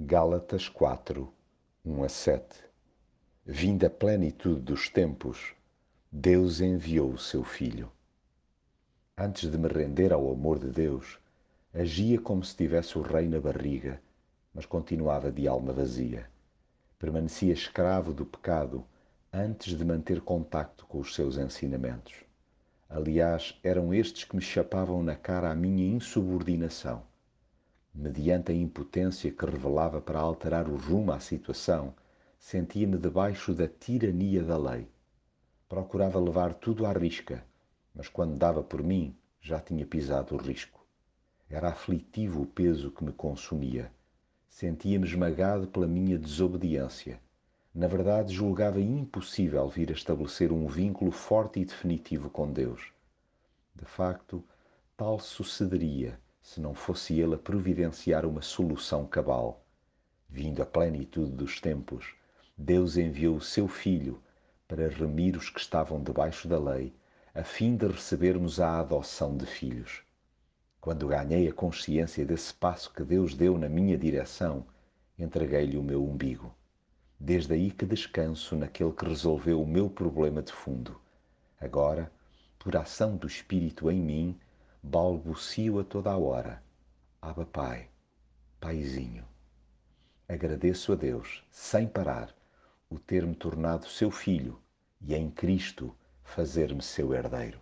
Gálatas 4, 1 a 7 Vinda a plenitude dos tempos, Deus enviou o seu Filho. Antes de me render ao amor de Deus, agia como se tivesse o rei na barriga, mas continuava de alma vazia. Permanecia escravo do pecado antes de manter contacto com os seus ensinamentos. Aliás, eram estes que me chapavam na cara a minha insubordinação mediante a impotência que revelava para alterar o rumo à situação, sentia-me debaixo da tirania da lei. Procurava levar tudo à risca, mas quando dava por mim, já tinha pisado o risco. Era aflitivo o peso que me consumia. Sentia-me esmagado pela minha desobediência. Na verdade, julgava impossível vir a estabelecer um vínculo forte e definitivo com Deus. De facto, tal sucederia se não fosse ele a providenciar uma solução cabal. Vindo a plenitude dos tempos, Deus enviou o seu Filho para remir os que estavam debaixo da lei, a fim de recebermos a adoção de filhos. Quando ganhei a consciência desse passo que Deus deu na minha direção, entreguei-lhe o meu umbigo. Desde aí que descanso naquele que resolveu o meu problema de fundo. Agora, por ação do Espírito em mim, balbucio a toda a hora. Aba Pai, Paizinho. Agradeço a Deus, sem parar, o ter-me tornado seu filho e em Cristo fazer-me seu herdeiro.